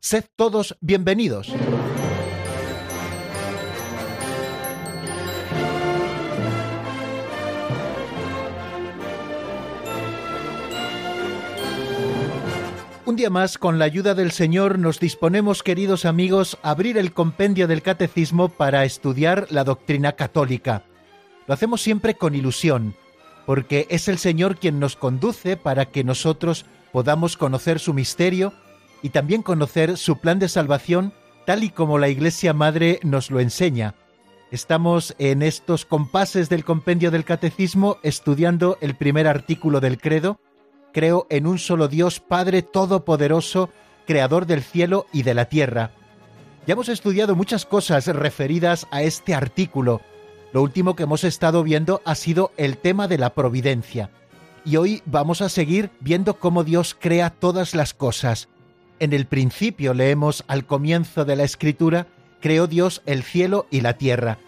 Sed todos bienvenidos. Un día más, con la ayuda del Señor, nos disponemos, queridos amigos, a abrir el compendio del Catecismo para estudiar la doctrina católica. Lo hacemos siempre con ilusión, porque es el Señor quien nos conduce para que nosotros podamos conocer su misterio y también conocer su plan de salvación tal y como la Iglesia Madre nos lo enseña. Estamos en estos compases del compendio del Catecismo estudiando el primer artículo del credo, creo en un solo Dios Padre Todopoderoso, Creador del cielo y de la tierra. Ya hemos estudiado muchas cosas referidas a este artículo. Lo último que hemos estado viendo ha sido el tema de la providencia. Y hoy vamos a seguir viendo cómo Dios crea todas las cosas. En el principio leemos al comienzo de la escritura, creó Dios el cielo y la tierra.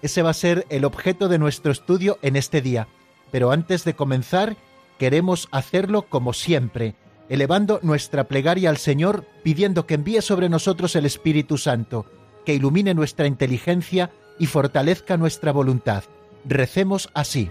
Ese va a ser el objeto de nuestro estudio en este día. Pero antes de comenzar, queremos hacerlo como siempre, elevando nuestra plegaria al Señor, pidiendo que envíe sobre nosotros el Espíritu Santo, que ilumine nuestra inteligencia y fortalezca nuestra voluntad. Recemos así.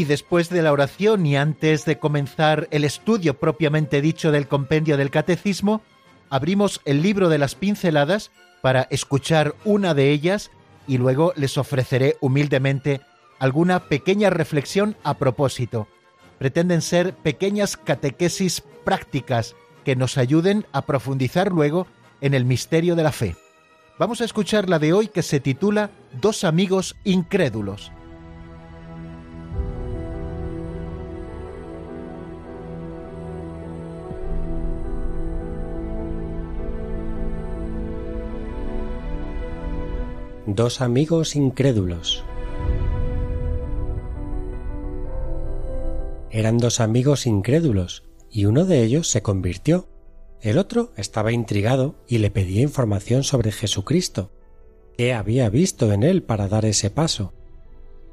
Y después de la oración y antes de comenzar el estudio propiamente dicho del compendio del catecismo, abrimos el libro de las pinceladas para escuchar una de ellas y luego les ofreceré humildemente alguna pequeña reflexión a propósito. Pretenden ser pequeñas catequesis prácticas que nos ayuden a profundizar luego en el misterio de la fe. Vamos a escuchar la de hoy que se titula Dos amigos incrédulos. Dos amigos incrédulos. Eran dos amigos incrédulos, y uno de ellos se convirtió. El otro estaba intrigado y le pedía información sobre Jesucristo. ¿Qué había visto en él para dar ese paso?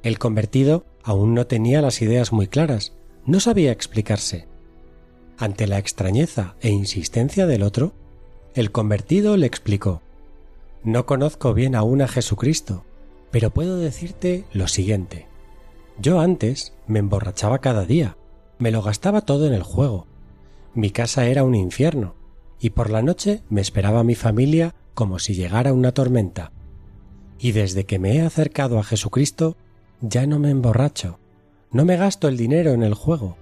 El convertido aún no tenía las ideas muy claras, no sabía explicarse. Ante la extrañeza e insistencia del otro, el convertido le explicó no conozco bien aún a Jesucristo, pero puedo decirte lo siguiente. Yo antes me emborrachaba cada día, me lo gastaba todo en el juego. Mi casa era un infierno, y por la noche me esperaba mi familia como si llegara una tormenta. Y desde que me he acercado a Jesucristo, ya no me emborracho, no me gasto el dinero en el juego.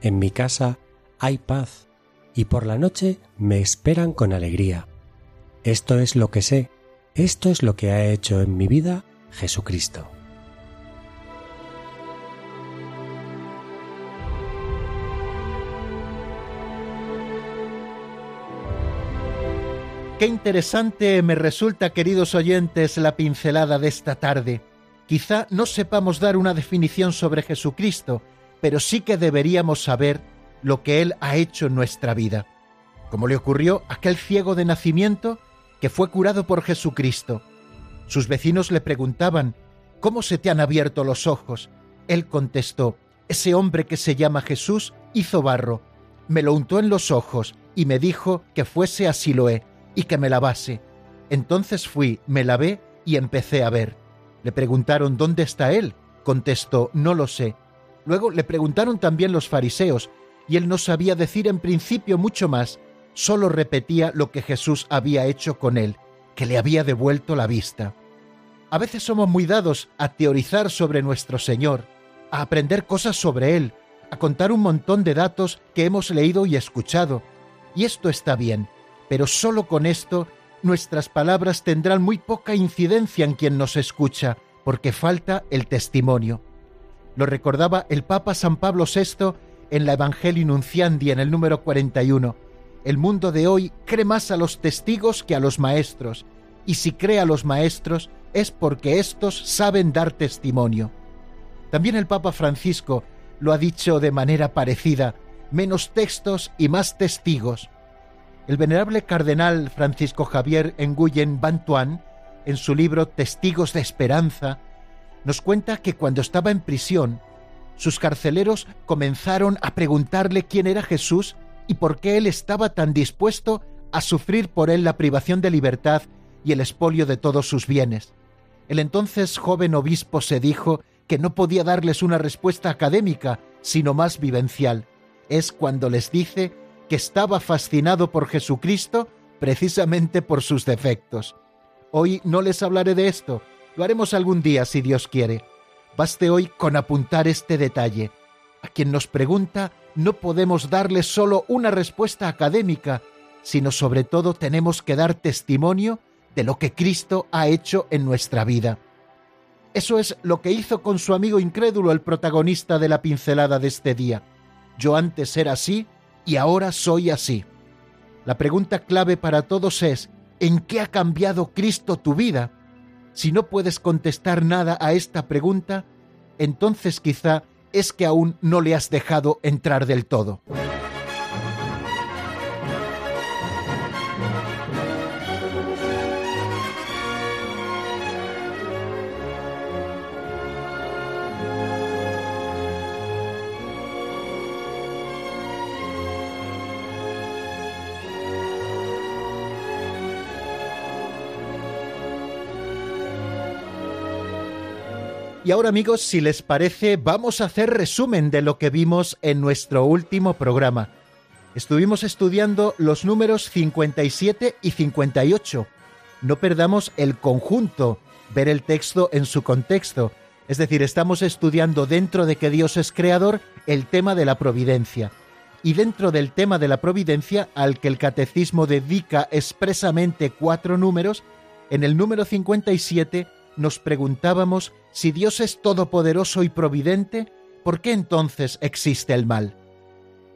En mi casa hay paz, y por la noche me esperan con alegría. Esto es lo que sé, esto es lo que ha hecho en mi vida Jesucristo. Qué interesante me resulta, queridos oyentes, la pincelada de esta tarde. Quizá no sepamos dar una definición sobre Jesucristo, pero sí que deberíamos saber lo que Él ha hecho en nuestra vida. Como le ocurrió a aquel ciego de nacimiento que fue curado por Jesucristo. Sus vecinos le preguntaban, ¿Cómo se te han abierto los ojos? Él contestó, Ese hombre que se llama Jesús hizo barro, me lo untó en los ojos y me dijo que fuese a Siloé y que me lavase. Entonces fui, me lavé y empecé a ver. Le preguntaron ¿Dónde está él? Contestó No lo sé. Luego le preguntaron también los fariseos, y él no sabía decir en principio mucho más, solo repetía lo que Jesús había hecho con él, que le había devuelto la vista. A veces somos muy dados a teorizar sobre nuestro Señor, a aprender cosas sobre Él, a contar un montón de datos que hemos leído y escuchado. Y esto está bien, pero solo con esto nuestras palabras tendrán muy poca incidencia en quien nos escucha, porque falta el testimonio. Lo recordaba el Papa San Pablo VI en la Evangelii Nunciandi en el número 41. El mundo de hoy cree más a los testigos que a los maestros, y si cree a los maestros es porque éstos saben dar testimonio. También el Papa Francisco lo ha dicho de manera parecida, menos textos y más testigos. El venerable cardenal Francisco Javier Nguyen Bantuan, en su libro Testigos de Esperanza, nos cuenta que cuando estaba en prisión, sus carceleros comenzaron a preguntarle quién era Jesús y por qué él estaba tan dispuesto a sufrir por él la privación de libertad y el expolio de todos sus bienes. El entonces joven obispo se dijo que no podía darles una respuesta académica, sino más vivencial. Es cuando les dice que estaba fascinado por Jesucristo precisamente por sus defectos. Hoy no les hablaré de esto, lo haremos algún día si Dios quiere. Baste hoy con apuntar este detalle. A quien nos pregunta no podemos darle solo una respuesta académica, sino sobre todo tenemos que dar testimonio de lo que Cristo ha hecho en nuestra vida. Eso es lo que hizo con su amigo incrédulo el protagonista de la pincelada de este día. Yo antes era así y ahora soy así. La pregunta clave para todos es, ¿en qué ha cambiado Cristo tu vida? Si no puedes contestar nada a esta pregunta, entonces quizá es que aún no le has dejado entrar del todo. Y ahora amigos, si les parece, vamos a hacer resumen de lo que vimos en nuestro último programa. Estuvimos estudiando los números 57 y 58. No perdamos el conjunto, ver el texto en su contexto. Es decir, estamos estudiando dentro de que Dios es creador el tema de la providencia. Y dentro del tema de la providencia, al que el catecismo dedica expresamente cuatro números, en el número 57 nos preguntábamos si Dios es todopoderoso y providente, ¿por qué entonces existe el mal?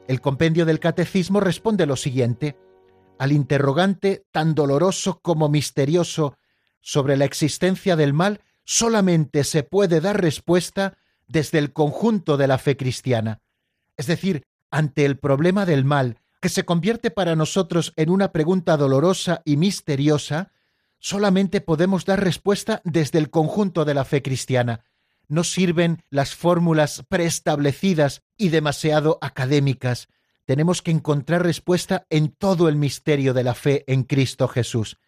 El compendio del catecismo responde lo siguiente. Al interrogante tan doloroso como misterioso sobre la existencia del mal, solamente se puede dar respuesta desde el conjunto de la fe cristiana. Es decir, ante el problema del mal, que se convierte para nosotros en una pregunta dolorosa y misteriosa, solamente podemos dar respuesta desde el conjunto de la fe cristiana. No sirven las fórmulas preestablecidas y demasiado académicas. Tenemos que encontrar respuesta en todo el misterio de la fe en Cristo Jesús.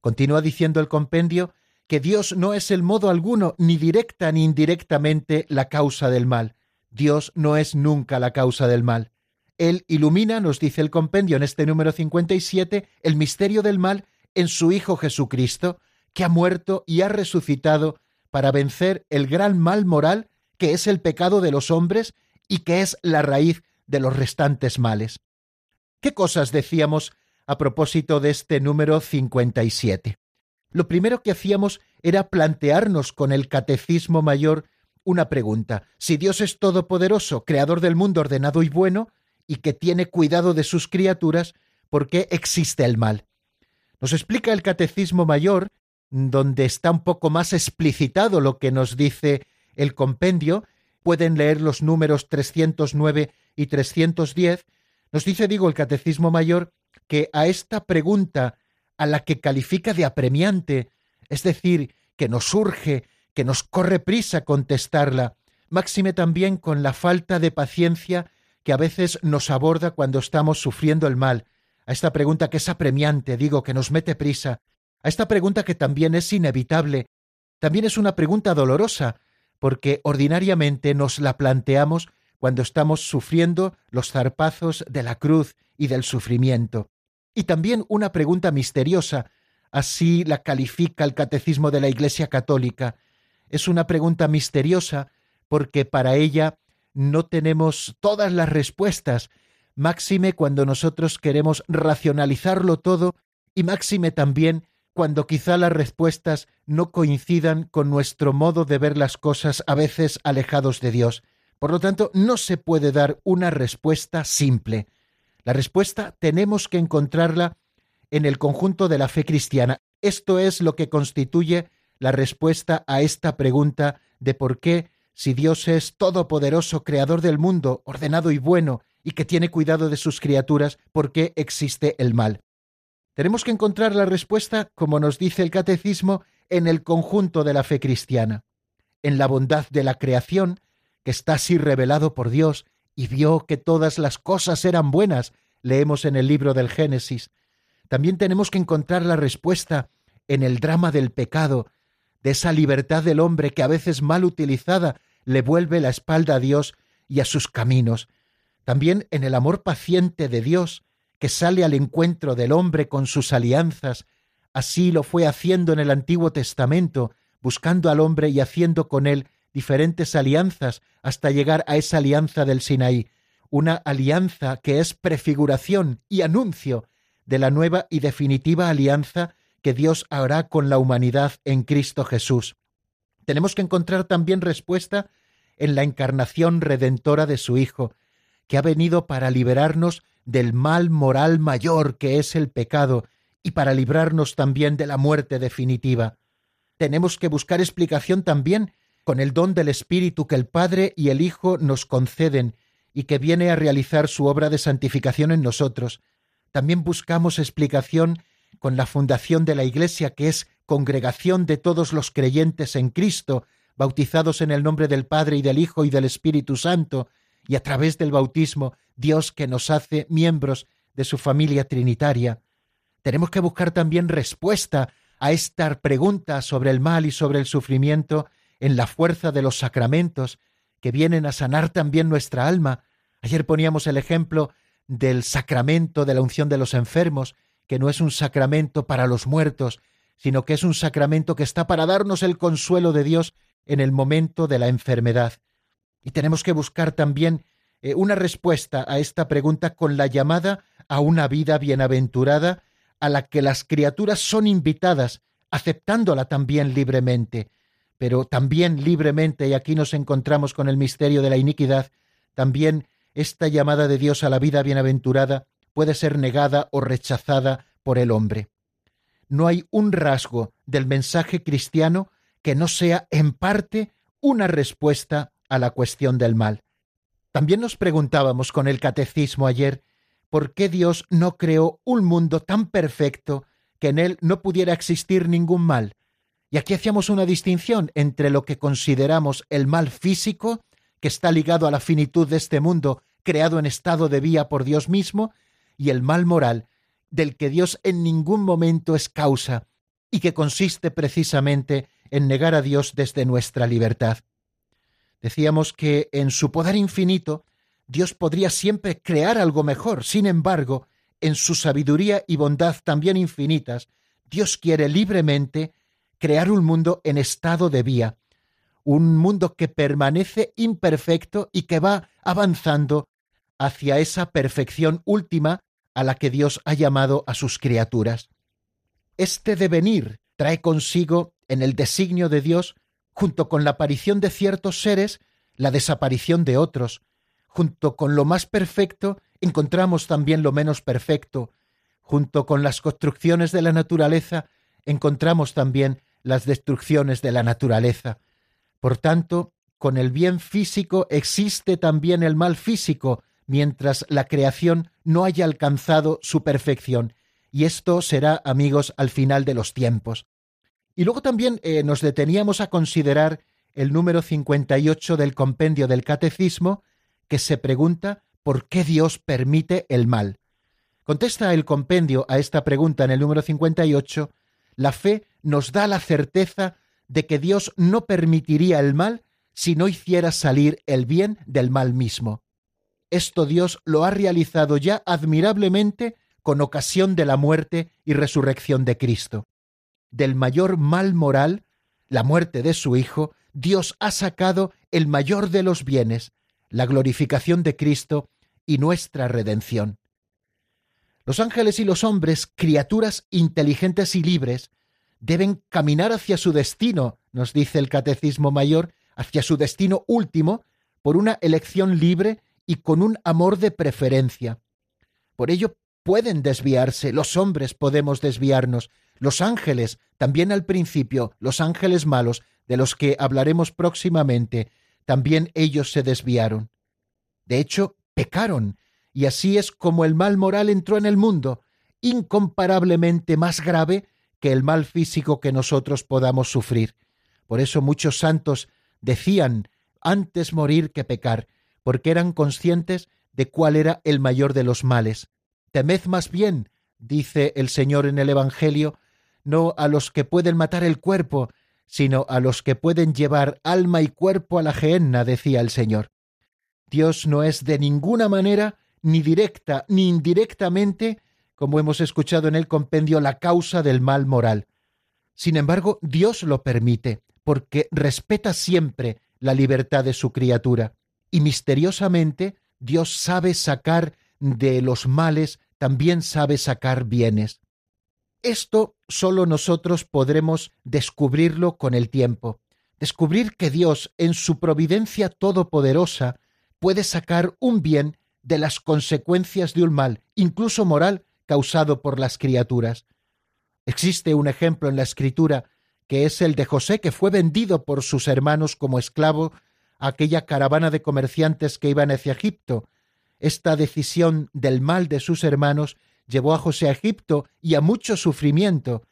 Continúa diciendo el compendio que Dios no es el modo alguno, ni directa ni indirectamente, la causa del mal. Dios no es nunca la causa del mal. Él ilumina, nos dice el compendio en este número 57, el misterio del mal en su Hijo Jesucristo, que ha muerto y ha resucitado para vencer el gran mal moral que es el pecado de los hombres y que es la raíz de los restantes males. ¿Qué cosas decíamos a propósito de este número 57? Lo primero que hacíamos era plantearnos con el Catecismo Mayor una pregunta. Si Dios es todopoderoso, creador del mundo ordenado y bueno, y que tiene cuidado de sus criaturas, ¿por qué existe el mal? Nos explica el Catecismo Mayor, donde está un poco más explicitado lo que nos dice el compendio, pueden leer los números 309 y 310, nos dice, digo, el Catecismo Mayor, que a esta pregunta, a la que califica de apremiante, es decir, que nos urge, que nos corre prisa contestarla, máxime también con la falta de paciencia que a veces nos aborda cuando estamos sufriendo el mal, a esta pregunta que es apremiante, digo, que nos mete prisa, a esta pregunta que también es inevitable, también es una pregunta dolorosa, porque ordinariamente nos la planteamos cuando estamos sufriendo los zarpazos de la cruz y del sufrimiento. Y también una pregunta misteriosa, así la califica el Catecismo de la Iglesia Católica. Es una pregunta misteriosa porque para ella no tenemos todas las respuestas, máxime cuando nosotros queremos racionalizarlo todo y máxime también cuando quizá las respuestas no coincidan con nuestro modo de ver las cosas a veces alejados de Dios. Por lo tanto, no se puede dar una respuesta simple. La respuesta tenemos que encontrarla en el conjunto de la fe cristiana. Esto es lo que constituye la respuesta a esta pregunta de por qué, si Dios es todopoderoso, creador del mundo, ordenado y bueno, y que tiene cuidado de sus criaturas, ¿por qué existe el mal? Tenemos que encontrar la respuesta, como nos dice el catecismo, en el conjunto de la fe cristiana, en la bondad de la creación, que está así revelado por Dios y vio que todas las cosas eran buenas, leemos en el libro del Génesis. También tenemos que encontrar la respuesta en el drama del pecado, de esa libertad del hombre que a veces mal utilizada le vuelve la espalda a Dios y a sus caminos. También en el amor paciente de Dios, que sale al encuentro del hombre con sus alianzas, así lo fue haciendo en el Antiguo Testamento, buscando al hombre y haciendo con él diferentes alianzas hasta llegar a esa alianza del Sinaí, una alianza que es prefiguración y anuncio de la nueva y definitiva alianza que Dios hará con la humanidad en Cristo Jesús. Tenemos que encontrar también respuesta en la encarnación redentora de su Hijo, que ha venido para liberarnos del mal moral mayor que es el pecado y para librarnos también de la muerte definitiva. Tenemos que buscar explicación también con el don del Espíritu que el Padre y el Hijo nos conceden y que viene a realizar su obra de santificación en nosotros. También buscamos explicación con la fundación de la Iglesia, que es congregación de todos los creyentes en Cristo, bautizados en el nombre del Padre y del Hijo y del Espíritu Santo, y a través del bautismo, Dios que nos hace miembros de su familia trinitaria. Tenemos que buscar también respuesta a esta pregunta sobre el mal y sobre el sufrimiento en la fuerza de los sacramentos que vienen a sanar también nuestra alma. Ayer poníamos el ejemplo del sacramento de la unción de los enfermos, que no es un sacramento para los muertos, sino que es un sacramento que está para darnos el consuelo de Dios en el momento de la enfermedad. Y tenemos que buscar también eh, una respuesta a esta pregunta con la llamada a una vida bienaventurada a la que las criaturas son invitadas, aceptándola también libremente pero también libremente, y aquí nos encontramos con el misterio de la iniquidad, también esta llamada de Dios a la vida bienaventurada puede ser negada o rechazada por el hombre. No hay un rasgo del mensaje cristiano que no sea en parte una respuesta a la cuestión del mal. También nos preguntábamos con el catecismo ayer por qué Dios no creó un mundo tan perfecto que en él no pudiera existir ningún mal, y aquí hacíamos una distinción entre lo que consideramos el mal físico, que está ligado a la finitud de este mundo, creado en estado de vía por Dios mismo, y el mal moral, del que Dios en ningún momento es causa, y que consiste precisamente en negar a Dios desde nuestra libertad. Decíamos que en su poder infinito, Dios podría siempre crear algo mejor, sin embargo, en su sabiduría y bondad también infinitas, Dios quiere libremente crear un mundo en estado de vía, un mundo que permanece imperfecto y que va avanzando hacia esa perfección última a la que Dios ha llamado a sus criaturas. Este devenir trae consigo en el designio de Dios, junto con la aparición de ciertos seres, la desaparición de otros. Junto con lo más perfecto encontramos también lo menos perfecto. Junto con las construcciones de la naturaleza encontramos también las destrucciones de la naturaleza. Por tanto, con el bien físico existe también el mal físico, mientras la creación no haya alcanzado su perfección. Y esto será, amigos, al final de los tiempos. Y luego también eh, nos deteníamos a considerar el número 58 del compendio del Catecismo, que se pregunta ¿por qué Dios permite el mal? Contesta el compendio a esta pregunta en el número 58, la fe nos da la certeza de que Dios no permitiría el mal si no hiciera salir el bien del mal mismo. Esto Dios lo ha realizado ya admirablemente con ocasión de la muerte y resurrección de Cristo. Del mayor mal moral, la muerte de su Hijo, Dios ha sacado el mayor de los bienes, la glorificación de Cristo y nuestra redención. Los ángeles y los hombres, criaturas inteligentes y libres, deben caminar hacia su destino, nos dice el Catecismo Mayor, hacia su destino último, por una elección libre y con un amor de preferencia. Por ello pueden desviarse, los hombres podemos desviarnos, los ángeles, también al principio, los ángeles malos, de los que hablaremos próximamente, también ellos se desviaron. De hecho, pecaron, y así es como el mal moral entró en el mundo, incomparablemente más grave que el mal físico que nosotros podamos sufrir. Por eso muchos santos decían antes morir que pecar, porque eran conscientes de cuál era el mayor de los males. Temed más bien, dice el Señor en el Evangelio, no a los que pueden matar el cuerpo, sino a los que pueden llevar alma y cuerpo a la gehenna, decía el Señor. Dios no es de ninguna manera, ni directa ni indirectamente, como hemos escuchado en el compendio, la causa del mal moral. Sin embargo, Dios lo permite, porque respeta siempre la libertad de su criatura, y misteriosamente Dios sabe sacar de los males, también sabe sacar bienes. Esto solo nosotros podremos descubrirlo con el tiempo, descubrir que Dios, en su providencia todopoderosa, puede sacar un bien de las consecuencias de un mal, incluso moral, causado por las criaturas. Existe un ejemplo en la Escritura que es el de José, que fue vendido por sus hermanos como esclavo a aquella caravana de comerciantes que iban hacia Egipto. Esta decisión del mal de sus hermanos llevó a José a Egipto y a mucho sufrimiento,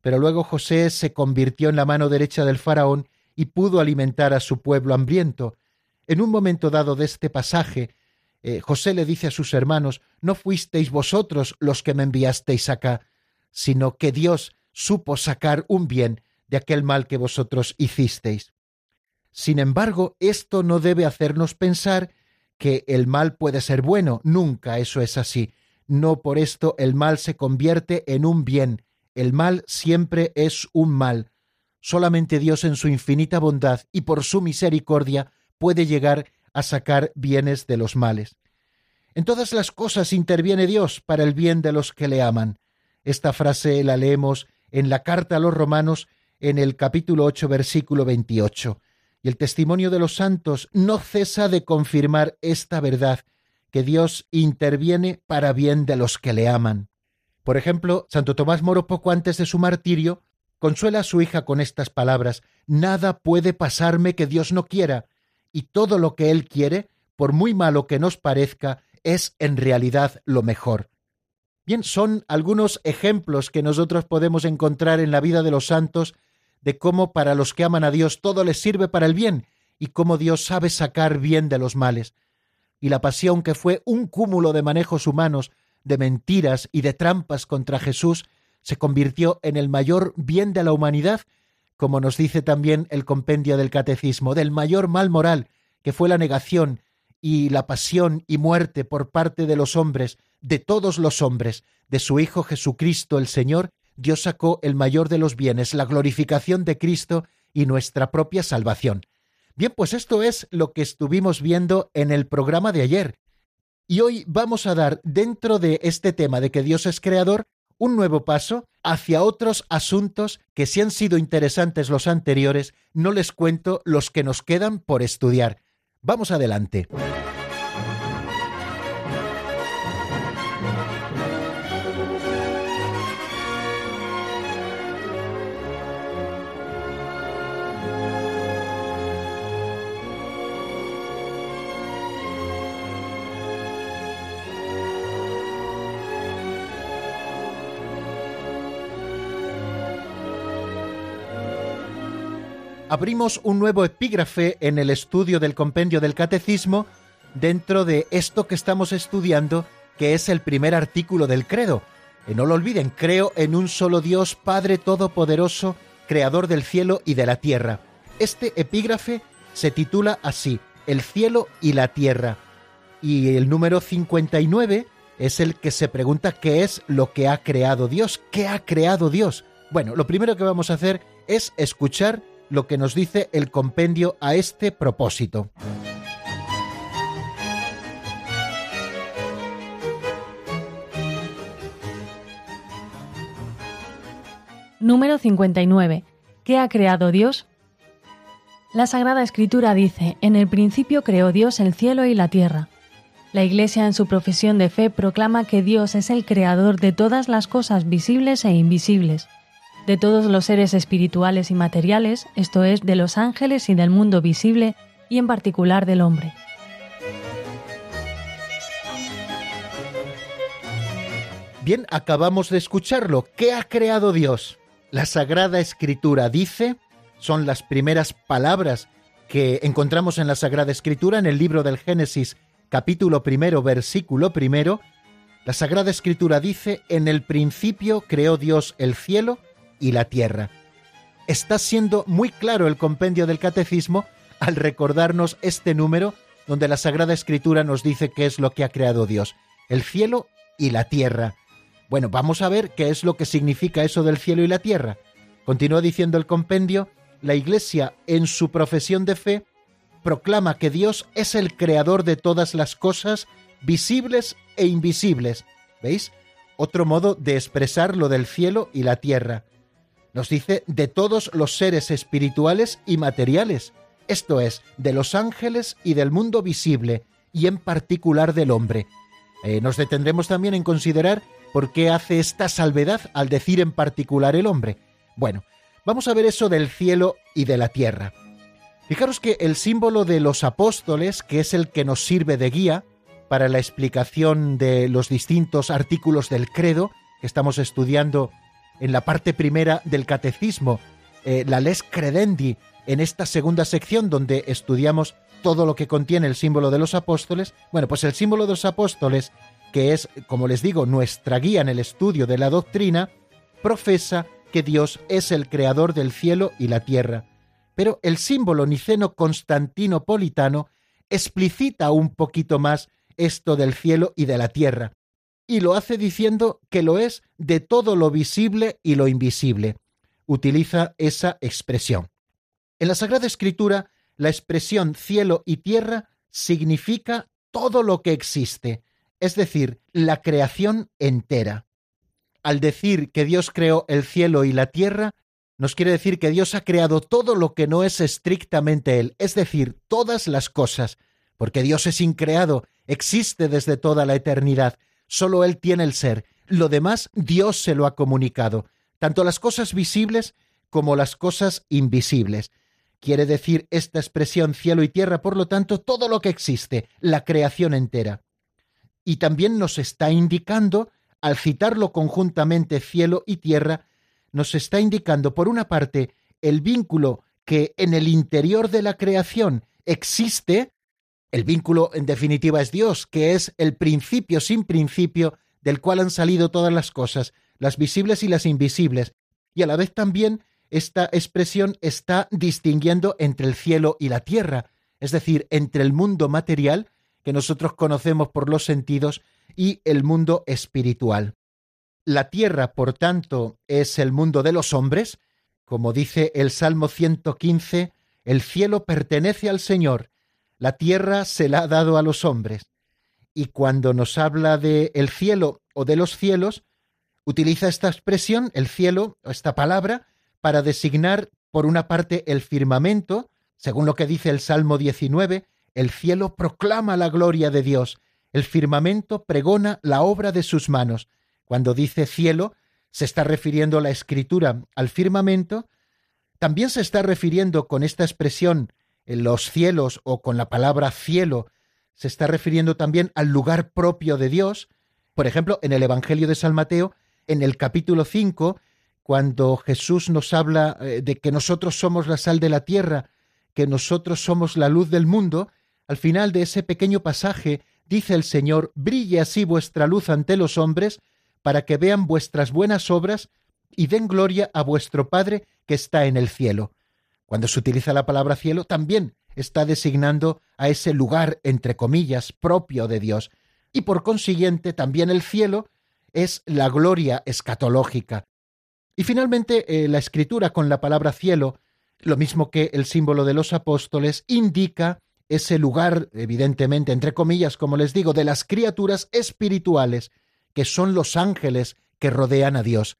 pero luego José se convirtió en la mano derecha del faraón y pudo alimentar a su pueblo hambriento. En un momento dado de este pasaje, eh, José le dice a sus hermanos, no fuisteis vosotros los que me enviasteis acá, sino que Dios supo sacar un bien de aquel mal que vosotros hicisteis. Sin embargo, esto no debe hacernos pensar que el mal puede ser bueno, nunca eso es así. No por esto el mal se convierte en un bien, el mal siempre es un mal. Solamente Dios en su infinita bondad y por su misericordia puede llegar a sacar bienes de los males. En todas las cosas interviene Dios para el bien de los que le aman. Esta frase la leemos en la carta a los romanos en el capítulo 8 versículo 28. Y el testimonio de los santos no cesa de confirmar esta verdad, que Dios interviene para bien de los que le aman. Por ejemplo, Santo Tomás Moro poco antes de su martirio consuela a su hija con estas palabras Nada puede pasarme que Dios no quiera, y todo lo que Él quiere, por muy malo que nos parezca, es en realidad lo mejor. Bien, son algunos ejemplos que nosotros podemos encontrar en la vida de los santos de cómo para los que aman a Dios todo les sirve para el bien y cómo Dios sabe sacar bien de los males. Y la pasión que fue un cúmulo de manejos humanos, de mentiras y de trampas contra Jesús, se convirtió en el mayor bien de la humanidad como nos dice también el compendio del Catecismo, del mayor mal moral, que fue la negación y la pasión y muerte por parte de los hombres, de todos los hombres, de su Hijo Jesucristo el Señor, Dios sacó el mayor de los bienes, la glorificación de Cristo y nuestra propia salvación. Bien, pues esto es lo que estuvimos viendo en el programa de ayer. Y hoy vamos a dar, dentro de este tema de que Dios es creador, un nuevo paso hacia otros asuntos que si han sido interesantes los anteriores, no les cuento los que nos quedan por estudiar. Vamos adelante. Abrimos un nuevo epígrafe en el estudio del compendio del catecismo dentro de esto que estamos estudiando, que es el primer artículo del credo. Y no lo olviden, creo en un solo Dios, Padre Todopoderoso, Creador del cielo y de la tierra. Este epígrafe se titula así, El cielo y la tierra. Y el número 59 es el que se pregunta qué es lo que ha creado Dios, qué ha creado Dios. Bueno, lo primero que vamos a hacer es escuchar lo que nos dice el compendio a este propósito. Número 59. ¿Qué ha creado Dios? La Sagrada Escritura dice, en el principio creó Dios el cielo y la tierra. La Iglesia en su profesión de fe proclama que Dios es el creador de todas las cosas visibles e invisibles, de todos los seres espirituales y materiales, esto es, de los ángeles y del mundo visible, y en particular del hombre. Bien, acabamos de escucharlo. ¿Qué ha creado Dios? La Sagrada Escritura dice, son las primeras palabras que encontramos en la Sagrada Escritura en el libro del Génesis capítulo primero versículo primero, la Sagrada Escritura dice, en el principio creó Dios el cielo y la tierra. Está siendo muy claro el compendio del catecismo al recordarnos este número donde la Sagrada Escritura nos dice qué es lo que ha creado Dios, el cielo y la tierra. Bueno, vamos a ver qué es lo que significa eso del cielo y la tierra. Continúa diciendo el compendio, la Iglesia en su profesión de fe proclama que Dios es el creador de todas las cosas visibles e invisibles. ¿Veis? Otro modo de expresar lo del cielo y la tierra. Nos dice de todos los seres espirituales y materiales, esto es, de los ángeles y del mundo visible, y en particular del hombre. Eh, nos detendremos también en considerar por qué hace esta salvedad al decir en particular el hombre. Bueno, vamos a ver eso del cielo y de la tierra. Fijaros que el símbolo de los apóstoles, que es el que nos sirve de guía para la explicación de los distintos artículos del credo que estamos estudiando en la parte primera del catecismo, eh, la les credendi, en esta segunda sección donde estudiamos todo lo que contiene el símbolo de los apóstoles, bueno, pues el símbolo de los apóstoles, que es, como les digo, nuestra guía en el estudio de la doctrina, profesa que Dios es el creador del cielo y la tierra. Pero el símbolo niceno constantinopolitano explicita un poquito más esto del cielo y de la tierra, y lo hace diciendo que lo es de todo lo visible y lo invisible. Utiliza esa expresión. En la Sagrada Escritura, la expresión cielo y tierra significa todo lo que existe, es decir, la creación entera. Al decir que Dios creó el cielo y la tierra, nos quiere decir que Dios ha creado todo lo que no es estrictamente Él, es decir, todas las cosas, porque Dios es increado, existe desde toda la eternidad, Solo Él tiene el ser. Lo demás Dios se lo ha comunicado, tanto las cosas visibles como las cosas invisibles. Quiere decir esta expresión cielo y tierra, por lo tanto, todo lo que existe, la creación entera. Y también nos está indicando, al citarlo conjuntamente cielo y tierra, nos está indicando, por una parte, el vínculo que en el interior de la creación existe el vínculo, en definitiva, es Dios, que es el principio sin principio del cual han salido todas las cosas, las visibles y las invisibles. Y a la vez también esta expresión está distinguiendo entre el cielo y la tierra, es decir, entre el mundo material, que nosotros conocemos por los sentidos, y el mundo espiritual. La tierra, por tanto, es el mundo de los hombres, como dice el Salmo 115, el cielo pertenece al Señor la tierra se la ha dado a los hombres. Y cuando nos habla de el cielo o de los cielos, utiliza esta expresión, el cielo, o esta palabra, para designar, por una parte, el firmamento, según lo que dice el Salmo 19, el cielo proclama la gloria de Dios, el firmamento pregona la obra de sus manos. Cuando dice cielo, se está refiriendo la escritura al firmamento, también se está refiriendo con esta expresión los cielos o con la palabra cielo se está refiriendo también al lugar propio de Dios. Por ejemplo, en el Evangelio de San Mateo, en el capítulo 5, cuando Jesús nos habla eh, de que nosotros somos la sal de la tierra, que nosotros somos la luz del mundo, al final de ese pequeño pasaje dice el Señor, brille así vuestra luz ante los hombres, para que vean vuestras buenas obras y den gloria a vuestro Padre que está en el cielo. Cuando se utiliza la palabra cielo, también está designando a ese lugar, entre comillas, propio de Dios, y por consiguiente también el cielo es la gloria escatológica. Y finalmente, eh, la escritura con la palabra cielo, lo mismo que el símbolo de los apóstoles, indica ese lugar, evidentemente, entre comillas, como les digo, de las criaturas espirituales, que son los ángeles que rodean a Dios.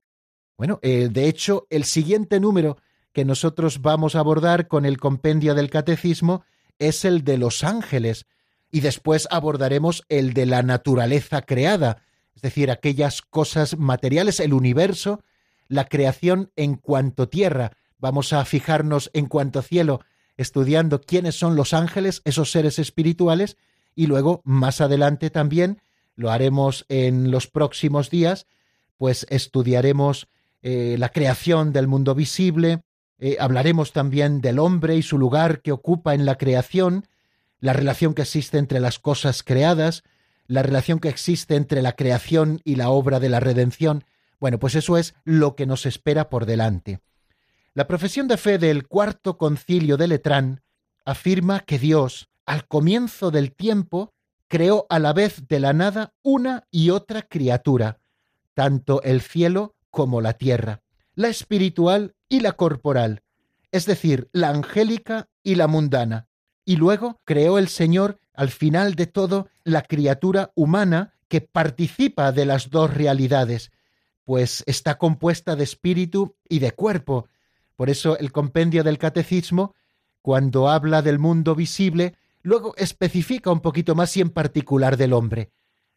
Bueno, eh, de hecho, el siguiente número que nosotros vamos a abordar con el compendio del catecismo es el de los ángeles, y después abordaremos el de la naturaleza creada, es decir, aquellas cosas materiales, el universo, la creación en cuanto tierra. Vamos a fijarnos en cuanto cielo, estudiando quiénes son los ángeles, esos seres espirituales, y luego más adelante también, lo haremos en los próximos días, pues estudiaremos eh, la creación del mundo visible, eh, hablaremos también del hombre y su lugar que ocupa en la creación, la relación que existe entre las cosas creadas, la relación que existe entre la creación y la obra de la redención. Bueno, pues eso es lo que nos espera por delante. La profesión de fe del cuarto concilio de Letrán afirma que Dios, al comienzo del tiempo, creó a la vez de la nada una y otra criatura, tanto el cielo como la tierra, la espiritual y la corporal, es decir, la angélica y la mundana. Y luego creó el Señor, al final de todo, la criatura humana que participa de las dos realidades, pues está compuesta de espíritu y de cuerpo, por eso el compendio del catecismo, cuando habla del mundo visible, luego especifica un poquito más y en particular del hombre.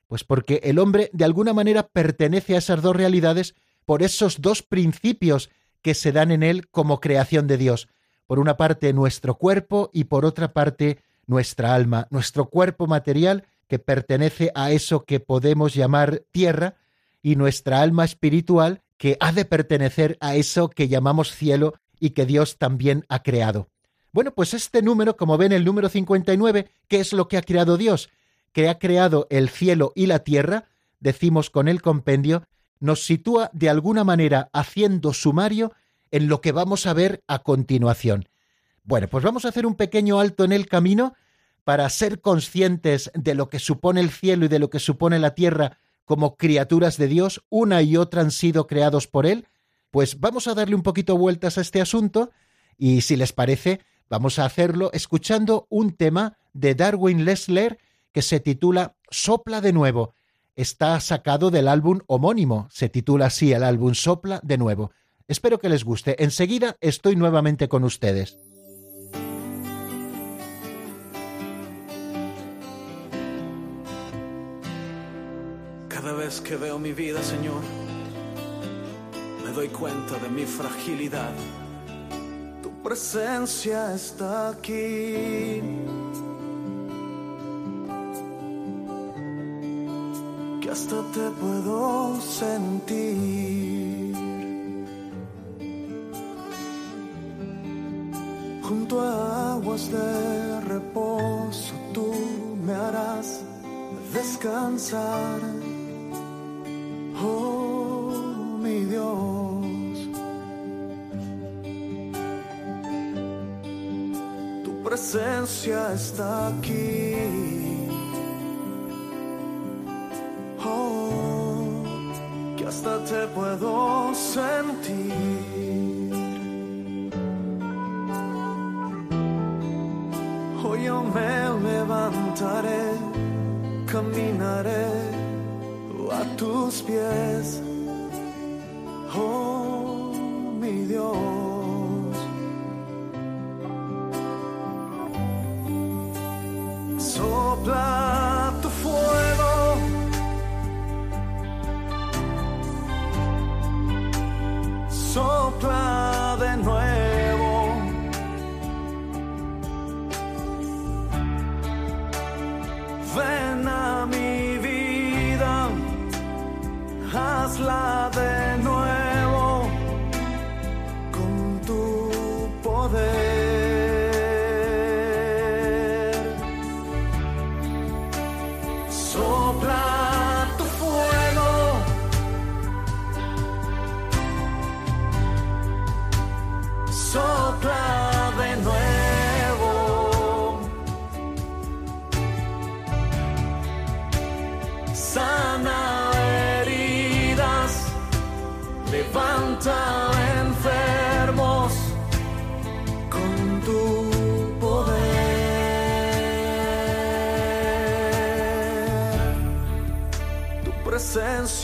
Pues porque el hombre de alguna manera pertenece a esas dos realidades por esos dos principios que se dan en él como creación de Dios. Por una parte nuestro cuerpo y por otra parte nuestra alma, nuestro cuerpo material que pertenece a eso que podemos llamar tierra y nuestra alma espiritual que ha de pertenecer a eso que llamamos cielo y que Dios también ha creado. Bueno, pues este número, como ven el número 59, ¿qué es lo que ha creado Dios? Que ha creado el cielo y la tierra, decimos con el compendio, nos sitúa de alguna manera haciendo sumario en lo que vamos a ver a continuación. Bueno, pues vamos a hacer un pequeño alto en el camino para ser conscientes de lo que supone el cielo y de lo que supone la tierra como criaturas de Dios, una y otra han sido creados por Él, pues vamos a darle un poquito vueltas a este asunto y si les parece, vamos a hacerlo escuchando un tema de Darwin Lesler que se titula Sopla de nuevo. Está sacado del álbum homónimo, se titula así el álbum Sopla de nuevo. Espero que les guste. Enseguida estoy nuevamente con ustedes. que veo mi vida, Señor, me doy cuenta de mi fragilidad. Tu presencia está aquí. Que hasta te puedo sentir. Junto a aguas de reposo tú me harás descansar oh mi Dios. Tu presencia está aquí. Puedo sentir. Hoy yo me levantaré, caminaré a tus pies,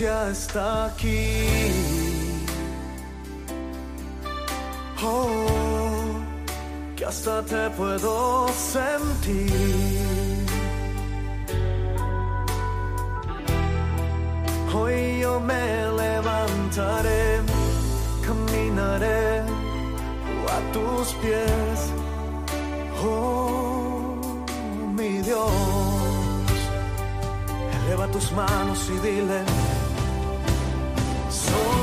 está aquí. Oh, que hasta te puedo sentir. Hoy yo me levantaré, caminaré a tus pies. Oh, mi Dios, eleva tus manos y dile, sopla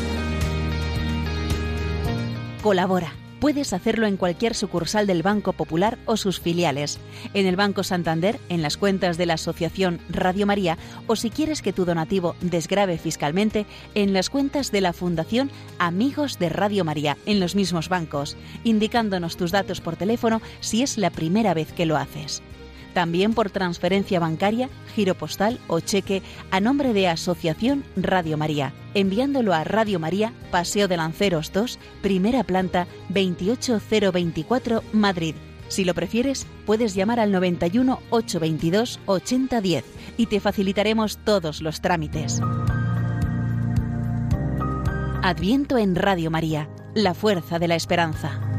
Colabora. Puedes hacerlo en cualquier sucursal del Banco Popular o sus filiales, en el Banco Santander, en las cuentas de la Asociación Radio María o si quieres que tu donativo desgrave fiscalmente, en las cuentas de la Fundación Amigos de Radio María, en los mismos bancos, indicándonos tus datos por teléfono si es la primera vez que lo haces. También por transferencia bancaria, giro postal o cheque a nombre de Asociación Radio María, enviándolo a Radio María, Paseo de Lanceros 2, primera planta 28024, Madrid. Si lo prefieres, puedes llamar al 91 822 8010 y te facilitaremos todos los trámites. Adviento en Radio María, la fuerza de la esperanza.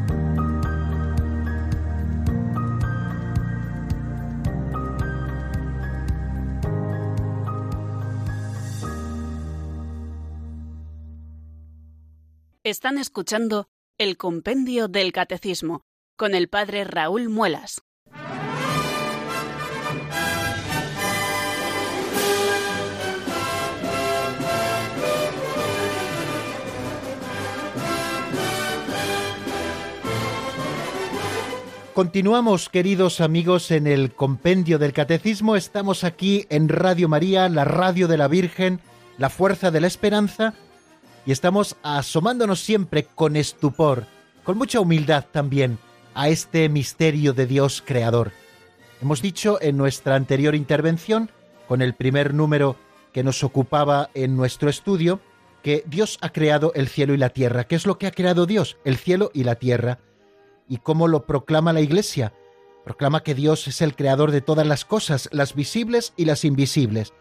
Están escuchando el Compendio del Catecismo con el Padre Raúl Muelas. Continuamos, queridos amigos, en el compendio del Catecismo. Estamos aquí en Radio María, la radio de la Virgen, la fuerza de la esperanza, y estamos asomándonos siempre con estupor, con mucha humildad también, a este misterio de Dios creador. Hemos dicho en nuestra anterior intervención, con el primer número que nos ocupaba en nuestro estudio, que Dios ha creado el cielo y la tierra. ¿Qué es lo que ha creado Dios? El cielo y la tierra. ¿Y cómo lo proclama la Iglesia? Proclama que Dios es el creador de todas las cosas, las visibles y las invisibles,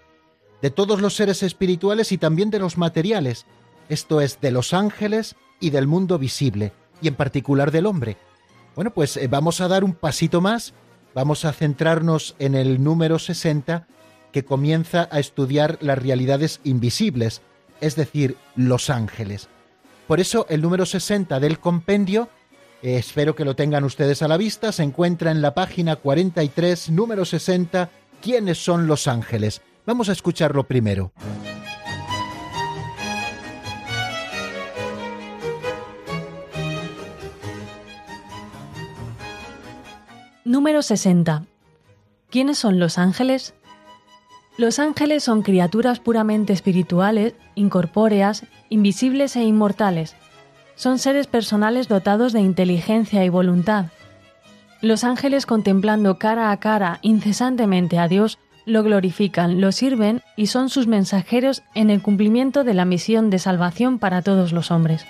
de todos los seres espirituales y también de los materiales, esto es, de los ángeles y del mundo visible, y en particular del hombre. Bueno, pues eh, vamos a dar un pasito más, vamos a centrarnos en el número 60, que comienza a estudiar las realidades invisibles, es decir, los ángeles. Por eso el número 60 del compendio, eh, espero que lo tengan ustedes a la vista, se encuentra en la página 43, número 60, ¿quiénes son los ángeles? Vamos a escucharlo primero. Número 60. ¿Quiénes son los ángeles? Los ángeles son criaturas puramente espirituales, incorpóreas, invisibles e inmortales. Son seres personales dotados de inteligencia y voluntad. Los ángeles contemplando cara a cara incesantemente a Dios, lo glorifican, lo sirven y son sus mensajeros en el cumplimiento de la misión de salvación para todos los hombres.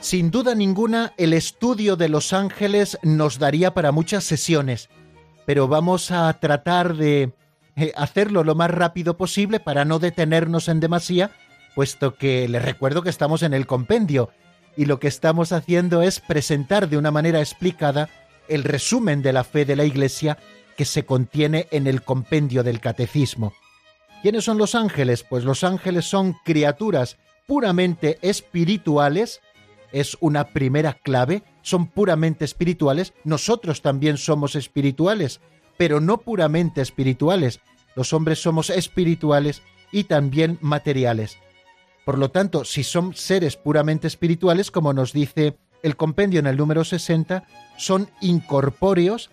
Sin duda ninguna, el estudio de los ángeles nos daría para muchas sesiones, pero vamos a tratar de eh, hacerlo lo más rápido posible para no detenernos en demasía, puesto que les recuerdo que estamos en el compendio y lo que estamos haciendo es presentar de una manera explicada el resumen de la fe de la Iglesia que se contiene en el compendio del Catecismo. ¿Quiénes son los ángeles? Pues los ángeles son criaturas puramente espirituales, es una primera clave, son puramente espirituales, nosotros también somos espirituales, pero no puramente espirituales, los hombres somos espirituales y también materiales. Por lo tanto, si son seres puramente espirituales, como nos dice el compendio en el número 60, son incorpóreos,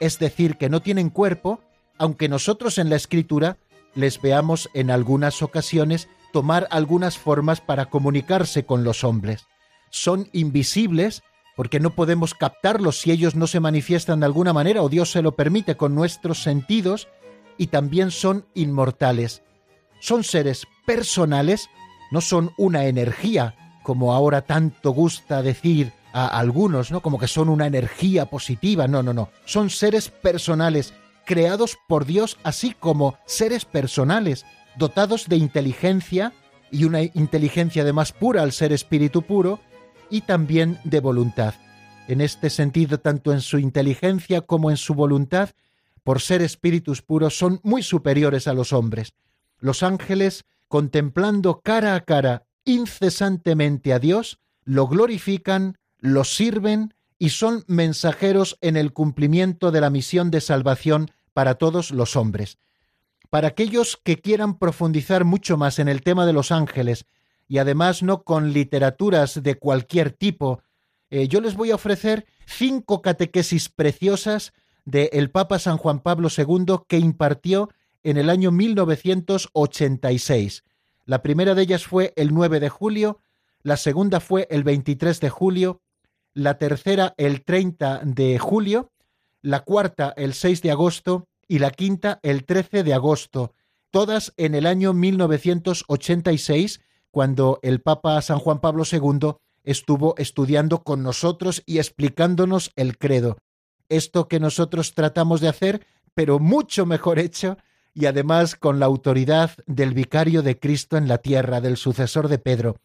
es decir, que no tienen cuerpo, aunque nosotros en la escritura les veamos en algunas ocasiones tomar algunas formas para comunicarse con los hombres. Son invisibles porque no podemos captarlos si ellos no se manifiestan de alguna manera o Dios se lo permite con nuestros sentidos y también son inmortales. Son seres personales, no son una energía, como ahora tanto gusta decir a algunos, ¿no? Como que son una energía positiva. No, no, no. Son seres personales, creados por Dios así como seres personales, dotados de inteligencia y una inteligencia además pura al ser espíritu puro y también de voluntad. En este sentido, tanto en su inteligencia como en su voluntad, por ser espíritus puros, son muy superiores a los hombres. Los ángeles, contemplando cara a cara incesantemente a Dios, lo glorifican, lo sirven y son mensajeros en el cumplimiento de la misión de salvación para todos los hombres. Para aquellos que quieran profundizar mucho más en el tema de los ángeles, y además no con literaturas de cualquier tipo, eh, yo les voy a ofrecer cinco catequesis preciosas del Papa San Juan Pablo II que impartió en el año 1986. La primera de ellas fue el 9 de julio, la segunda fue el 23 de julio, la tercera el 30 de julio, la cuarta el 6 de agosto y la quinta el 13 de agosto, todas en el año 1986, cuando el Papa San Juan Pablo II estuvo estudiando con nosotros y explicándonos el credo. Esto que nosotros tratamos de hacer, pero mucho mejor hecho, y además con la autoridad del vicario de Cristo en la tierra, del sucesor de Pedro.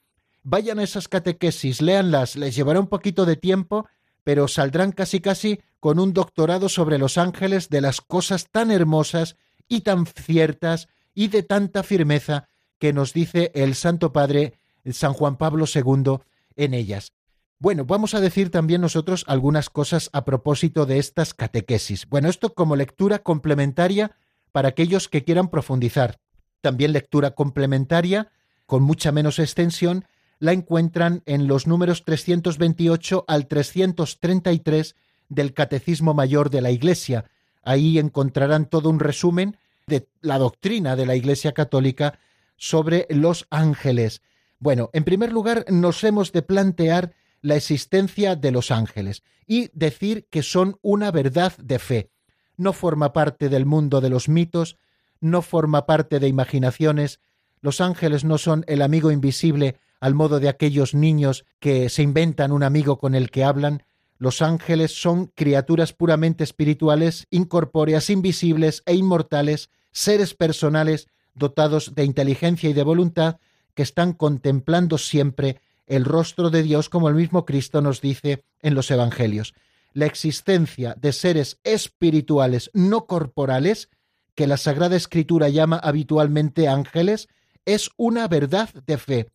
Vayan a esas catequesis, léanlas, les llevará un poquito de tiempo, pero saldrán casi casi con un doctorado sobre los ángeles de las cosas tan hermosas y tan ciertas y de tanta firmeza que nos dice el Santo Padre San Juan Pablo II en ellas. Bueno, vamos a decir también nosotros algunas cosas a propósito de estas catequesis. Bueno, esto como lectura complementaria para aquellos que quieran profundizar. También lectura complementaria, con mucha menos extensión, la encuentran en los números 328 al 333 del Catecismo Mayor de la Iglesia. Ahí encontrarán todo un resumen de la doctrina de la Iglesia Católica sobre los ángeles. Bueno, en primer lugar, nos hemos de plantear la existencia de los ángeles y decir que son una verdad de fe. No forma parte del mundo de los mitos, no forma parte de imaginaciones, los ángeles no son el amigo invisible al modo de aquellos niños que se inventan un amigo con el que hablan, los ángeles son criaturas puramente espirituales, incorpóreas, invisibles e inmortales, seres personales dotados de inteligencia y de voluntad, que están contemplando siempre el rostro de Dios, como el mismo Cristo nos dice en los Evangelios. La existencia de seres espirituales no corporales, que la Sagrada Escritura llama habitualmente ángeles, es una verdad de fe.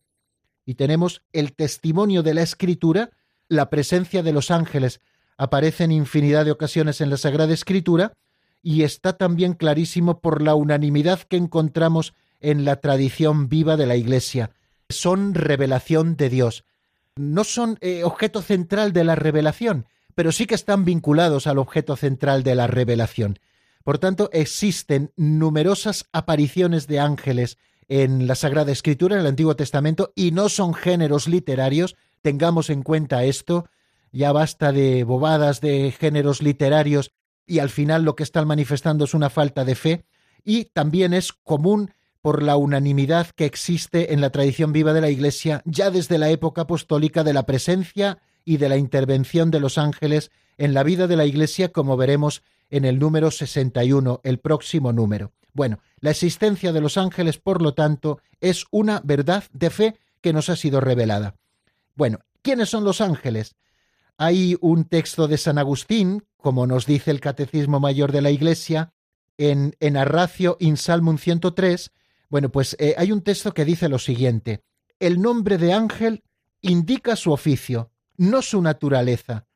Y tenemos el testimonio de la Escritura, la presencia de los ángeles aparece en infinidad de ocasiones en la Sagrada Escritura y está también clarísimo por la unanimidad que encontramos en la tradición viva de la Iglesia. Son revelación de Dios. No son eh, objeto central de la revelación, pero sí que están vinculados al objeto central de la revelación. Por tanto, existen numerosas apariciones de ángeles en la Sagrada Escritura, en el Antiguo Testamento, y no son géneros literarios, tengamos en cuenta esto, ya basta de bobadas de géneros literarios y al final lo que están manifestando es una falta de fe, y también es común por la unanimidad que existe en la tradición viva de la Iglesia ya desde la época apostólica de la presencia y de la intervención de los ángeles en la vida de la Iglesia, como veremos en el número 61, el próximo número. Bueno, la existencia de los ángeles, por lo tanto, es una verdad de fe que nos ha sido revelada. Bueno, ¿quiénes son los ángeles? Hay un texto de San Agustín, como nos dice el Catecismo Mayor de la Iglesia, en, en Arracio in Salmum 103, bueno, pues eh, hay un texto que dice lo siguiente, el nombre de ángel indica su oficio, no su naturaleza.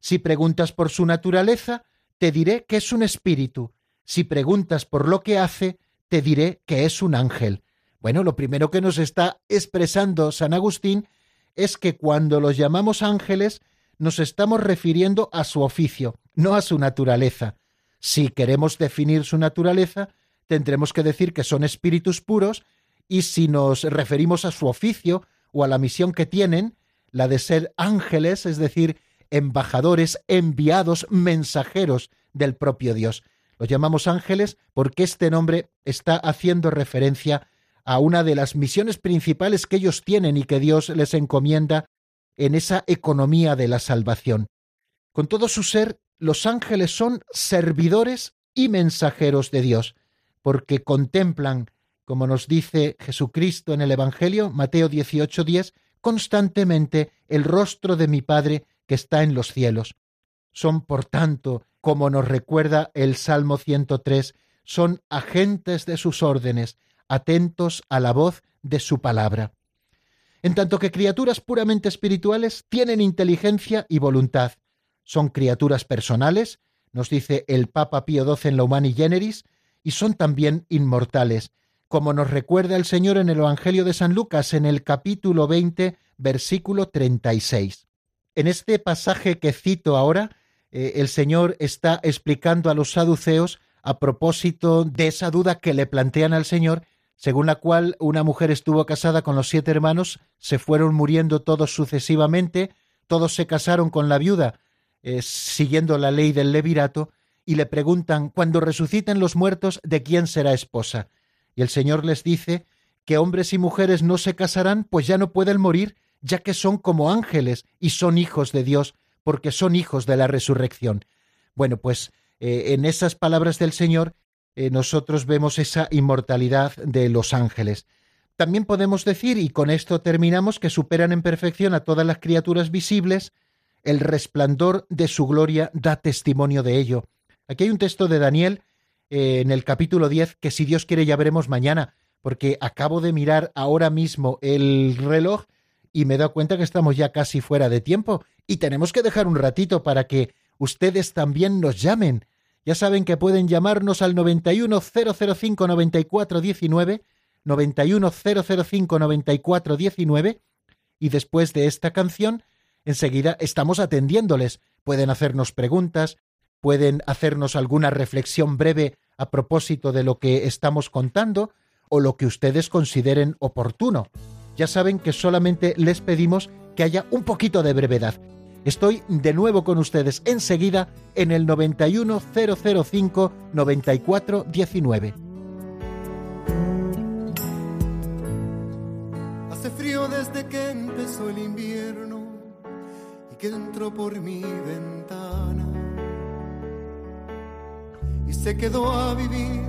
Si preguntas por su naturaleza, te diré que es un espíritu. Si preguntas por lo que hace, te diré que es un ángel. Bueno, lo primero que nos está expresando San Agustín es que cuando los llamamos ángeles, nos estamos refiriendo a su oficio, no a su naturaleza. Si queremos definir su naturaleza, tendremos que decir que son espíritus puros y si nos referimos a su oficio o a la misión que tienen, la de ser ángeles, es decir, embajadores, enviados, mensajeros del propio Dios. Los llamamos ángeles porque este nombre está haciendo referencia a una de las misiones principales que ellos tienen y que Dios les encomienda en esa economía de la salvación. Con todo su ser, los ángeles son servidores y mensajeros de Dios porque contemplan, como nos dice Jesucristo en el Evangelio, Mateo 18:10, constantemente el rostro de mi Padre que está en los cielos. Son, por tanto, como nos recuerda el Salmo 103, son agentes de sus órdenes, atentos a la voz de su palabra. En tanto que criaturas puramente espirituales tienen inteligencia y voluntad. Son criaturas personales, nos dice el Papa Pío XII en la Humani Generis, y son también inmortales, como nos recuerda el Señor en el Evangelio de San Lucas en el capítulo 20, versículo 36. En este pasaje que cito ahora, eh, el Señor está explicando a los saduceos a propósito de esa duda que le plantean al Señor, según la cual una mujer estuvo casada con los siete hermanos, se fueron muriendo todos sucesivamente, todos se casaron con la viuda, eh, siguiendo la ley del levirato, y le preguntan, cuando resuciten los muertos, ¿de quién será esposa? Y el Señor les dice que hombres y mujeres no se casarán, pues ya no pueden morir, ya que son como ángeles y son hijos de Dios, porque son hijos de la resurrección. Bueno, pues eh, en esas palabras del Señor eh, nosotros vemos esa inmortalidad de los ángeles. También podemos decir, y con esto terminamos, que superan en perfección a todas las criaturas visibles, el resplandor de su gloria da testimonio de ello. Aquí hay un texto de Daniel eh, en el capítulo 10 que si Dios quiere ya veremos mañana, porque acabo de mirar ahora mismo el reloj y me he dado cuenta que estamos ya casi fuera de tiempo y tenemos que dejar un ratito para que ustedes también nos llamen. Ya saben que pueden llamarnos al 91005 9419 91005 9419 y después de esta canción enseguida estamos atendiéndoles. Pueden hacernos preguntas, pueden hacernos alguna reflexión breve a propósito de lo que estamos contando o lo que ustedes consideren oportuno. Ya saben que solamente les pedimos que haya un poquito de brevedad. Estoy de nuevo con ustedes enseguida en el 91005 9419. Hace frío desde que empezó el invierno y que entró por mi ventana. Y se quedó a vivir.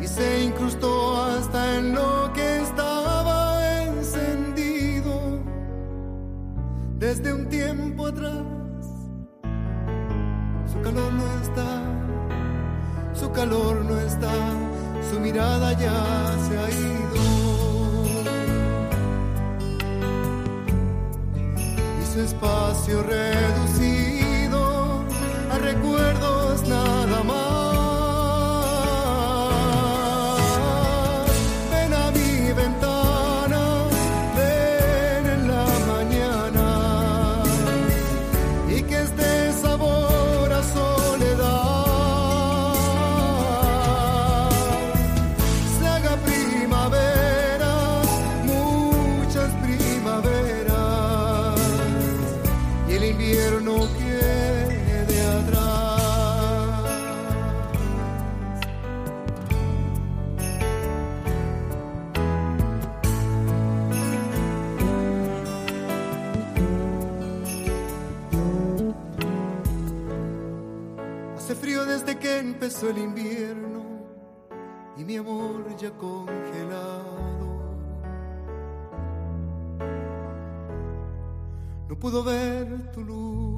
Y se incrustó hasta en lo que estaba desde un tiempo atrás. Su calor no está, su calor no está, su mirada ya se ha ido. Y su espacio reducido recuerdos nada más. Empezó el invierno y mi amor ya congelado. No pudo ver tu luz,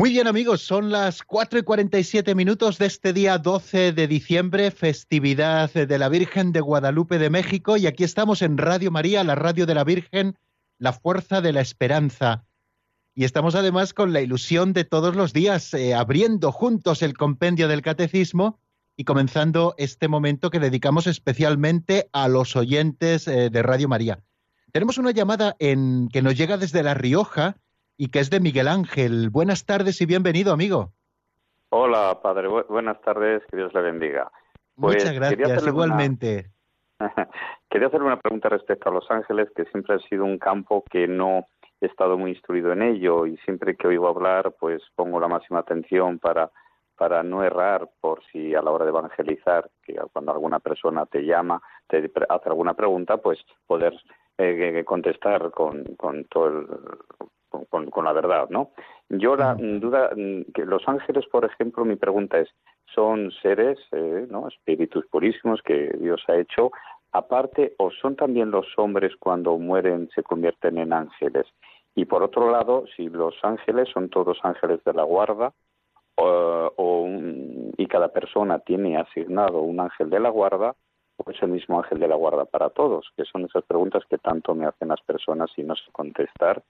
Muy bien amigos, son las 4 y 47 minutos de este día 12 de diciembre, festividad de la Virgen de Guadalupe de México y aquí estamos en Radio María, la radio de la Virgen, la fuerza de la esperanza. Y estamos además con la ilusión de todos los días, eh, abriendo juntos el compendio del catecismo y comenzando este momento que dedicamos especialmente a los oyentes eh, de Radio María. Tenemos una llamada en, que nos llega desde La Rioja, y que es de Miguel Ángel. Buenas tardes y bienvenido, amigo. Hola, padre. buenas tardes, que Dios le bendiga. Muchas pues, gracias, igualmente. quería hacer una pregunta respecto a Los Ángeles, que siempre ha sido un campo que no he estado muy instruido en ello y siempre que oigo hablar, pues pongo la máxima atención para para no errar por si a la hora de evangelizar, que cuando alguna persona te llama, te hace alguna pregunta, pues poder eh, contestar con, con todo el, con, la verdad, ¿no? Yo la duda, mm, que los ángeles, por ejemplo, mi pregunta es, ¿son seres, eh, ¿no? Espíritus purísimos que Dios ha hecho aparte o son también los hombres cuando mueren se convierten en ángeles? Y por otro lado, si los ángeles son todos ángeles de la guarda, o, y cada persona tiene asignado un ángel de la guarda, o es el mismo ángel de la guarda para todos, que son esas preguntas que tanto me hacen las personas y no sé contestar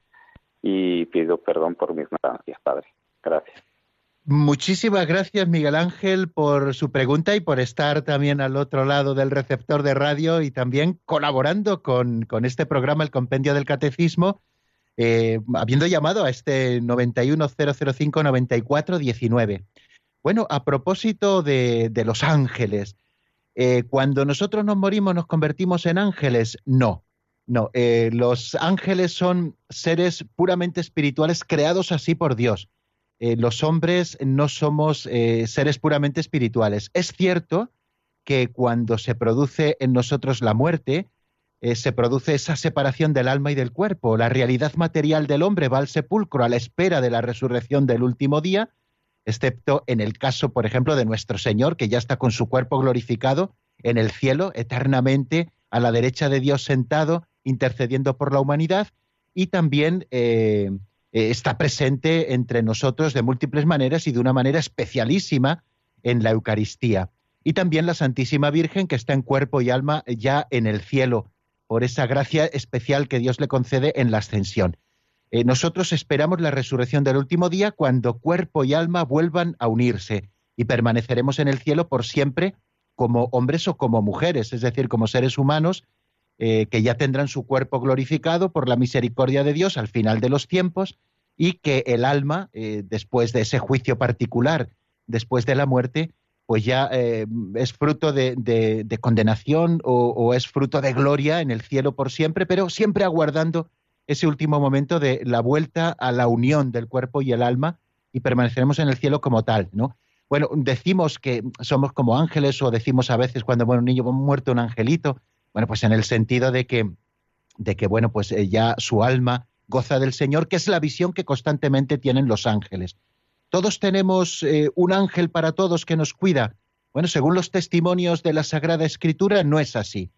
y pido perdón por mis ignorancia, Padre. Gracias. Muchísimas gracias, Miguel Ángel, por su pregunta y por estar también al otro lado del receptor de radio y también colaborando con, este programa, el Compendio del Catecismo, eh, habiendo llamado a este 910059419. Bueno, a propósito de, los ángeles, eh, cuando nosotros nos morimos, ¿nos convertimos en ángeles? No. No, eh, los ángeles son seres puramente espirituales creados así por Dios. Eh, los hombres no somos eh, seres puramente espirituales. Es cierto que cuando se produce en nosotros la muerte, se produce esa separación del alma y del cuerpo. La realidad material del hombre va al sepulcro a la espera de la resurrección del último día, excepto en el caso, por ejemplo, de nuestro Señor, que ya está con su cuerpo glorificado en el cielo eternamente a la derecha de Dios sentado intercediendo por la humanidad y también eh, eh, está presente entre nosotros de múltiples maneras y de una manera especialísima en la Eucaristía. Y también la Santísima Virgen que está en cuerpo y alma ya en el cielo, por esa gracia especial que Dios le concede en la ascensión. Eh, nosotros esperamos la resurrección del último día cuando cuerpo y alma vuelvan a unirse y permaneceremos en el cielo por siempre como hombres o como mujeres, es decir, como seres humanos eh, que ya tendrán su cuerpo glorificado por la misericordia de Dios al final de los tiempos y que el alma, eh, después de ese juicio particular, después de la muerte, pues ya eh, es fruto de, condenación o, es fruto de gloria en el cielo por siempre, pero siempre aguardando ese último momento de la vuelta a la unión del cuerpo y el alma y permaneceremos en el cielo como tal, ¿no? Bueno, decimos que somos como ángeles o decimos a veces cuando bueno, un niño muerto un angelito, bueno, pues en el sentido de que, de que bueno, pues eh, ya su alma goza del Señor, que es la visión que constantemente tienen los ángeles. Todos tenemos eh, un ángel para todos que nos cuida. Bueno, según los testimonios de la Sagrada Escritura, no es así.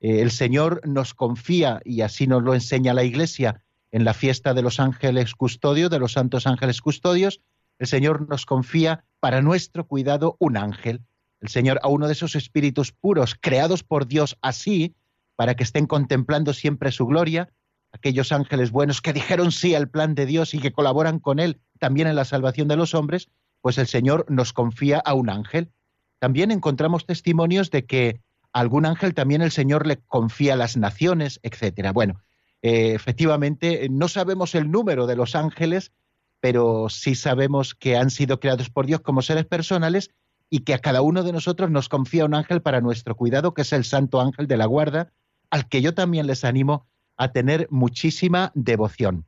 Eh, el Señor nos confía, y así nos lo enseña la Iglesia, en la fiesta de los ángeles custodios, de los santos ángeles custodios, el Señor nos confía para nuestro cuidado un ángel el Señor a uno de esos espíritus puros creados por Dios así, para que estén contemplando siempre su gloria, aquellos ángeles buenos que dijeron sí al plan de Dios y que colaboran con Él también en la salvación de los hombres, pues el Señor nos confía a un ángel. También encontramos testimonios de que algún ángel también el Señor le confía a las naciones, etcétera. Bueno, eh, efectivamente, no sabemos el número de los ángeles, pero sí sabemos que han sido creados por Dios como seres personales y que a cada uno de nosotros nos confía un ángel para nuestro cuidado, que es el Santo Ángel de la Guarda, al que yo también les animo a tener muchísima devoción.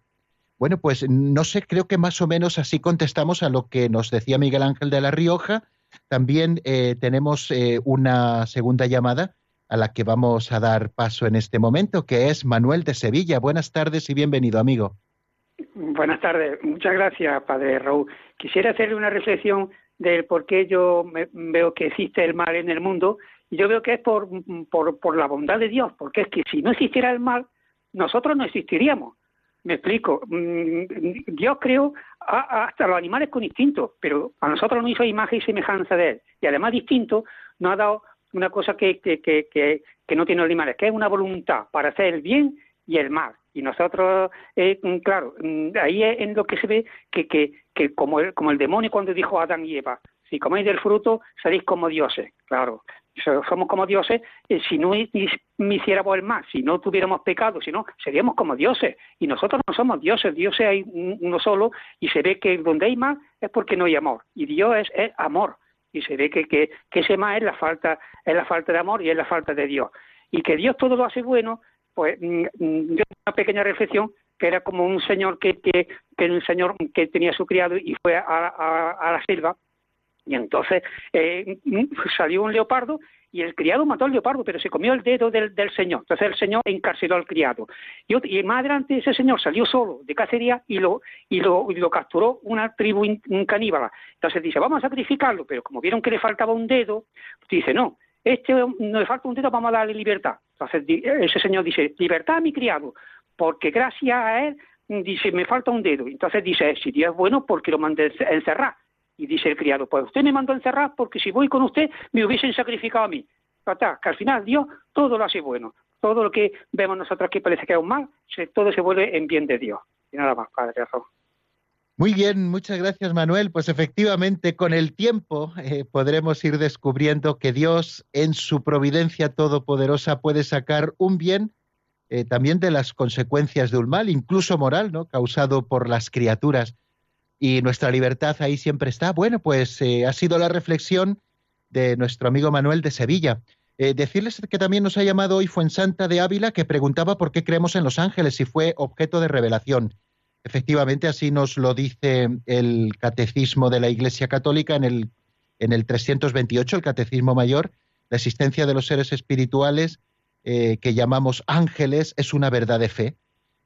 Bueno, pues no sé, creo que más o menos así contestamos a lo que nos decía Miguel Ángel de la Rioja. También eh, tenemos eh, una segunda llamada a la que vamos a dar paso en este momento, que es Manuel de Sevilla. Buenas tardes y bienvenido, amigo. Buenas tardes. Muchas gracias, Padre Raúl. Quisiera hacerle una reflexión del por qué yo veo que existe el mal en el mundo, y yo veo que es por, por, por la bondad de Dios, porque es que si no existiera el mal, nosotros no existiríamos. Me explico. Mm, Dios creó hasta los animales con instinto, pero a nosotros nos hizo imagen y semejanza de Él. Y además distinto nos ha dado una cosa que, que, que, que, no tiene los animales, que es una voluntad para hacer el bien y el mal. Y nosotros, eh, mm, claro, mm, ahí es en lo que se ve que, que, que como, el, como el demonio cuando dijo a Adán y Eva, si coméis del fruto, seréis como dioses. Claro, somos como dioses eh, si no hiciéramos el mal, si no tuviéramos pecado, si no, seríamos como dioses. Y nosotros no somos dioses, Dios hay uno solo y se ve que donde hay mal es porque no hay amor. Y Dios es, es amor. Y se ve que, que, que ese mal es la falta, es la falta de amor y es la falta de Dios. Y que Dios todo lo hace bueno, pues mm, mm, yo una pequeña reflexión que era como un señor que, que, que un señor que tenía su criado y fue a, a, la selva y entonces eh, mm, salió un leopardo y el criado mató al leopardo, pero se comió el dedo del, del señor. Entonces el señor encarceló al criado. Y, y, más adelante ese señor salió solo de cacería y lo, y lo, y lo capturó una tribu un caníbala. Entonces dice, vamos a sacrificarlo, pero como vieron que le faltaba un dedo, dice, no, este no falta un dedo, vamos a darle libertad. Entonces ese señor dice, libertad a mi criado, porque gracias a él, dice, me falta un dedo. Entonces dice, si Dios es bueno, porque lo mandé encerrar. Y dice el criado, pues usted me mandó encerrar porque si voy con usted me hubiesen sacrificado a mí. Que al final Dios todo lo hace bueno. Todo lo que vemos nosotros aquí parece que es un mal, todo se vuelve en bien de Dios. Y nada más, Padre. Muy bien, muchas gracias Manuel. Pues efectivamente, con el tiempo eh, podremos ir descubriendo que Dios en su providencia todopoderosa puede sacar un bien eh, también de las consecuencias de un mal, incluso moral, ¿no? causado por las criaturas. Y nuestra libertad ahí siempre está. Bueno, pues eh, ha sido la reflexión de nuestro amigo Manuel de Sevilla. decirles que también nos ha llamado hoy Fuensanta de Ávila, que preguntaba por qué creemos en los ángeles, si fue objeto de revelación. Efectivamente, así nos lo dice el Catecismo de la Iglesia Católica en el, en el 328, el Catecismo Mayor. La existencia de los seres espirituales eh, que llamamos ángeles es una verdad de fe.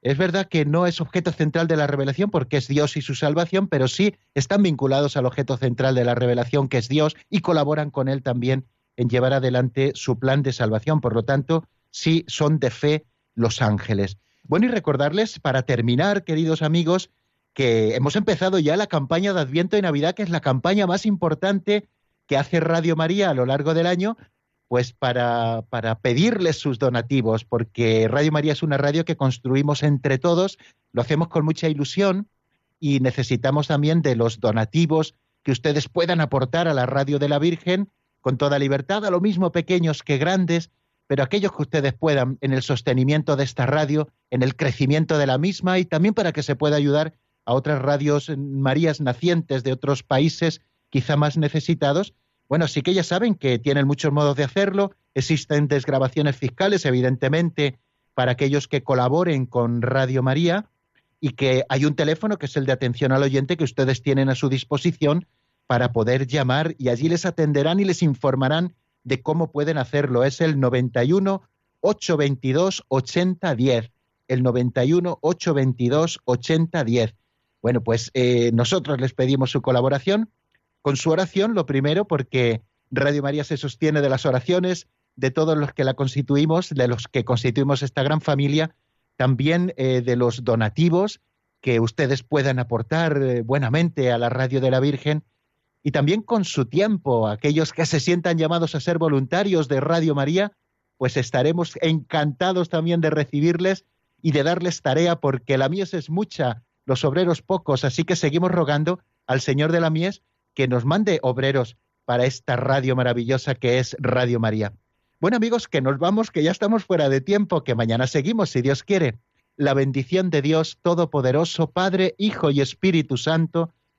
Es verdad que no es objeto central de la revelación porque es Dios y su salvación, pero sí están vinculados al objeto central de la revelación que es Dios y colaboran con él también en llevar adelante su plan de salvación. Por lo tanto, sí son de fe los ángeles. Bueno, y recordarles, para terminar, queridos amigos, que hemos empezado ya la campaña de Adviento y Navidad, que es la campaña más importante que hace Radio María a lo largo del año, pues para, para pedirles sus donativos, porque Radio María es una radio que construimos entre todos, lo hacemos con mucha ilusión y necesitamos también de los donativos que ustedes puedan aportar a la radio de la Virgen con toda libertad, a lo mismo pequeños que grandes, pero aquellos que ustedes puedan en el sostenimiento de esta radio, en el crecimiento de la misma y también para que se pueda ayudar a otras radios Marías nacientes de otros países quizá más necesitados, bueno, sí que ya saben que tienen muchos modos de hacerlo, existen desgrabaciones fiscales, evidentemente, para aquellos que colaboren con Radio María, y que hay un teléfono que es el de atención al oyente que ustedes tienen a su disposición para poder llamar y allí les atenderán y les informarán de cómo pueden hacerlo. Es el 91 822 8010. El 91 822 8010. Bueno, pues eh, nosotros les pedimos su colaboración con su oración, lo primero, porque Radio María se sostiene de las oraciones de todos los que la constituimos, de los que constituimos esta gran familia, también eh, de los donativos que ustedes puedan aportar eh, buenamente a la Radio de la Virgen y también con su tiempo, aquellos que se sientan llamados a ser voluntarios de Radio María, pues estaremos encantados también de recibirles y de darles tarea porque la mies es mucha, los obreros pocos, así que seguimos rogando al Señor de la mies que nos mande obreros para esta radio maravillosa que es Radio María. Bueno amigos, que nos vamos, que ya estamos fuera de tiempo, que mañana seguimos, si Dios quiere. La bendición de Dios Todopoderoso, Padre, Hijo y Espíritu Santo,